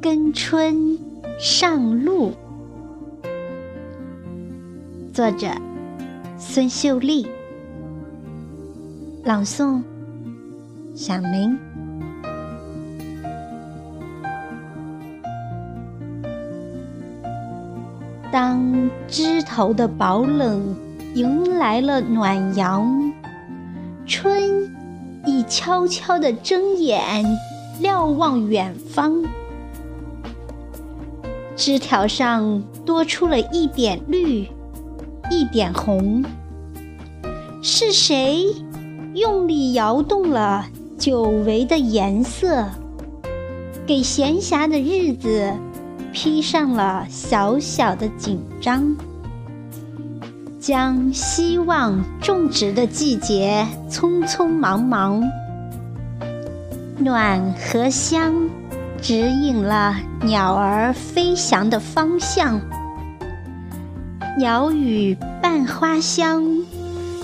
跟春上路，作者孙秀丽，朗诵响铃。当枝头的薄冷迎来了暖阳，春已悄悄地睁眼瞭望远方。枝条上多出了一点绿，一点红。是谁用力摇动了久违的颜色，给闲暇的日子披上了小小的紧张，将希望种植的季节匆匆忙忙，暖和香。指引了鸟儿飞翔的方向，鸟语伴花香，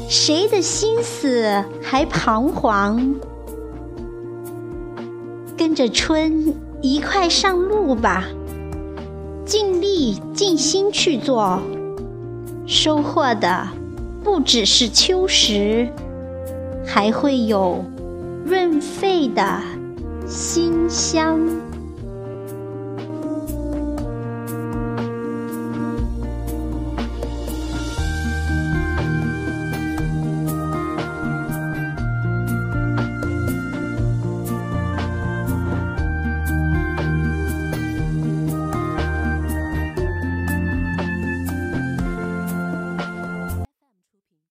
谁的心思还彷徨？跟着春一块上路吧，尽力尽心去做，收获的不只是秋实，还会有润肺的馨香。